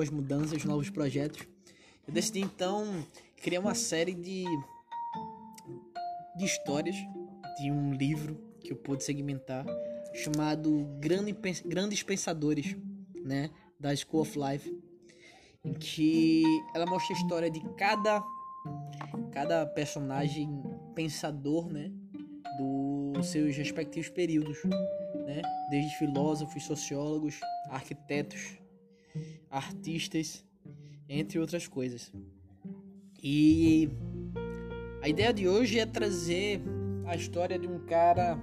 novas mudanças, novos projetos. Eu decidi então criar uma série de, de histórias de um livro que eu pude segmentar chamado Grande, Grandes Pensadores, né, da School of Life, em que ela mostra a história de cada cada personagem pensador, né, dos seus respectivos períodos, né, desde filósofos, sociólogos, arquitetos, artistas, entre outras coisas. E a ideia de hoje é trazer a história de um cara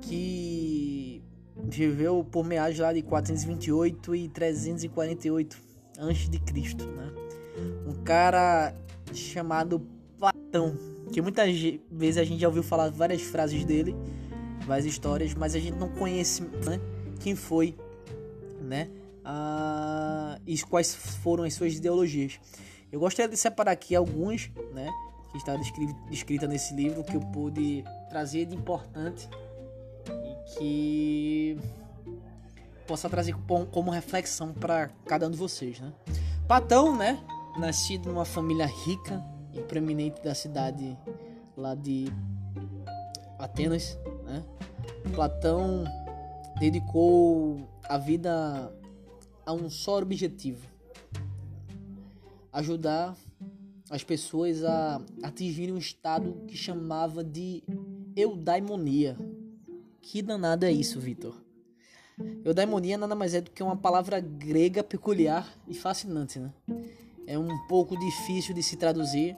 que viveu por meados lá de 428 e 348 antes de Cristo, né? Um cara chamado Platão, que muitas vezes a gente já ouviu falar várias frases dele, várias histórias, mas a gente não conhece né, quem foi, né? Ah, e quais foram as suas ideologias. Eu gostaria de separar aqui alguns, né? Que está descrita nesse livro que eu pude trazer de importante e que possa trazer como reflexão para cada um de vocês, né? Platão, né? Nascido numa família rica e proeminente da cidade lá de Atenas, né? Platão dedicou a vida a um só objetivo: ajudar as pessoas a atingirem um estado que chamava de eudaimonia. Que danado é isso, Vitor? Eudaimonia nada mais é do que uma palavra grega peculiar e fascinante, né? É um pouco difícil de se traduzir.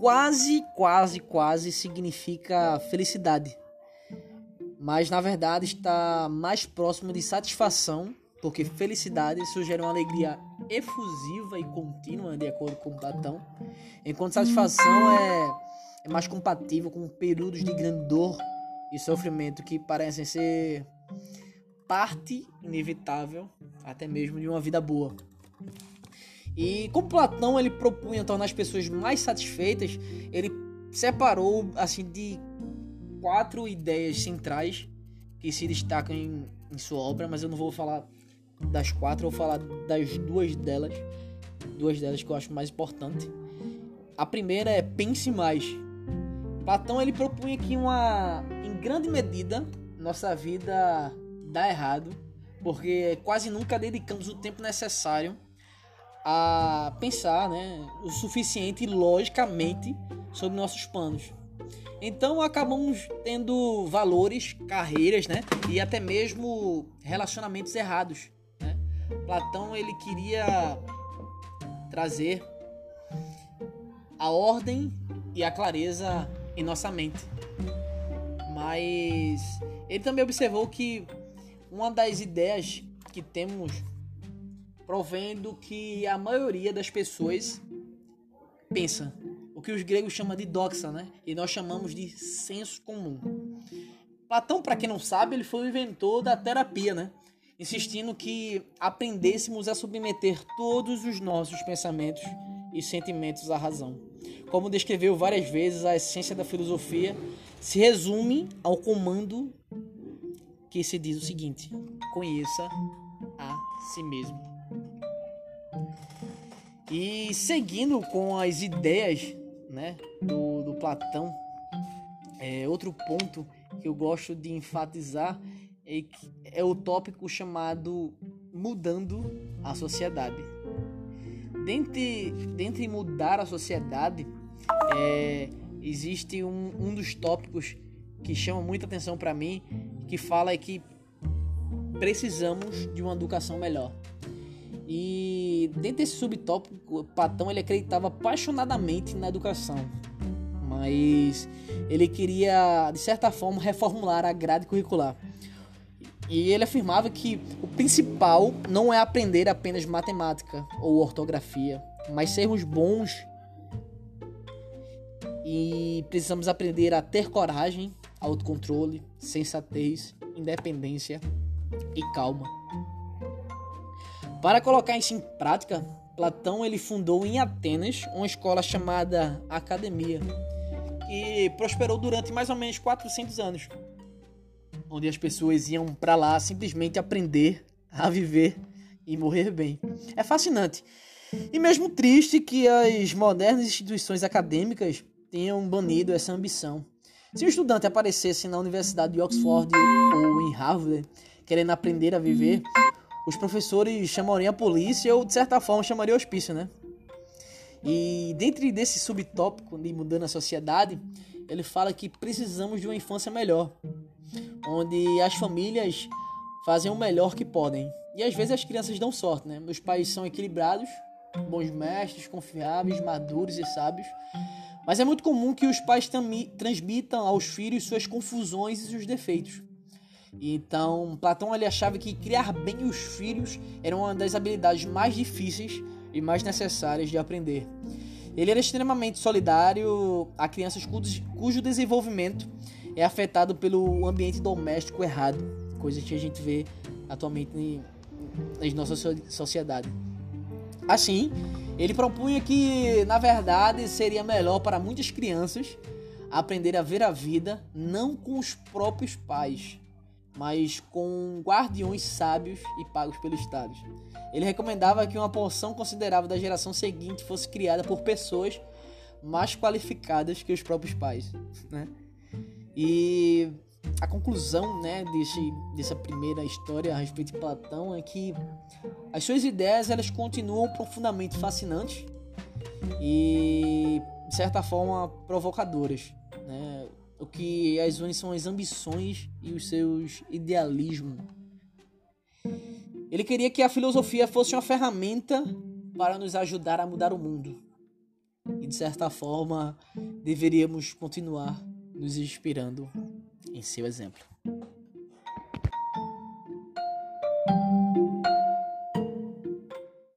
Quase, quase, quase significa felicidade. Mas na verdade está mais próximo de satisfação porque felicidade sugere uma alegria efusiva e contínua, de acordo com Platão, enquanto satisfação é, é mais compatível com períodos de grande dor e sofrimento que parecem ser parte inevitável até mesmo de uma vida boa. E como Platão ele propunha tornar as pessoas mais satisfeitas, ele separou assim de quatro ideias centrais que se destacam em, em sua obra, mas eu não vou falar das quatro, eu vou falar das duas delas. Duas delas que eu acho mais importante. A primeira é pense mais. Platão ele propunha que uma, em grande medida, nossa vida dá errado, porque quase nunca dedicamos o tempo necessário a pensar, né, o suficiente logicamente sobre nossos planos. Então acabamos tendo valores, carreiras, né, e até mesmo relacionamentos errados Platão ele queria trazer a ordem e a clareza em nossa mente. Mas ele também observou que uma das ideias que temos provém do que a maioria das pessoas pensa, o que os gregos chamam de doxa, né? E nós chamamos de senso comum. Platão, para quem não sabe, ele foi o inventor da terapia, né? Insistindo que aprendêssemos a submeter todos os nossos pensamentos e sentimentos à razão. Como descreveu várias vezes, a essência da filosofia se resume ao comando que se diz o seguinte: conheça a si mesmo. E seguindo com as ideias né, do, do Platão, é, outro ponto que eu gosto de enfatizar é, é o tópico chamado mudando a sociedade. Dentre, dentre mudar a sociedade, é, existe um, um dos tópicos que chama muita atenção para mim, que fala é que precisamos de uma educação melhor. E dentro desse subtópico, Platão ele acreditava apaixonadamente na educação, mas ele queria de certa forma reformular a grade curricular. E ele afirmava que o principal não é aprender apenas matemática ou ortografia, mas sermos bons e precisamos aprender a ter coragem, autocontrole, sensatez, independência e calma. Para colocar isso em prática, Platão ele fundou em Atenas uma escola chamada Academia, que prosperou durante mais ou menos 400 anos onde as pessoas iam para lá simplesmente aprender a viver e morrer bem. É fascinante. E mesmo triste que as modernas instituições acadêmicas tenham banido essa ambição. Se um estudante aparecesse na Universidade de Oxford ou em Harvard querendo aprender a viver, os professores chamariam a polícia ou, de certa forma, chamariam o hospício, né? E dentro desse subtópico de mudando a sociedade, ele fala que precisamos de uma infância melhor, onde as famílias fazem o melhor que podem. E às vezes as crianças dão sorte, né? Meus pais são equilibrados, bons mestres, confiáveis, maduros e sábios. Mas é muito comum que os pais transmitam aos filhos suas confusões e seus defeitos. Então, Platão ele achava que criar bem os filhos era uma das habilidades mais difíceis e mais necessárias de aprender. Ele era extremamente solidário a crianças cujo desenvolvimento é afetado pelo ambiente doméstico errado, coisa que a gente vê atualmente na nossa sociedade. Assim, ele propunha que, na verdade, seria melhor para muitas crianças aprender a ver a vida não com os próprios pais, mas com guardiões sábios e pagos pelo Estado. Ele recomendava que uma porção considerável da geração seguinte fosse criada por pessoas mais qualificadas que os próprios pais, né? E a conclusão, né, desse, dessa primeira história a respeito de Platão é que as suas ideias elas continuam profundamente fascinantes e de certa forma provocadoras, né? O que as une são as ambições e os seus idealismos. Ele queria que a filosofia fosse uma ferramenta para nos ajudar a mudar o mundo. E de certa forma, deveríamos continuar nos inspirando em seu exemplo.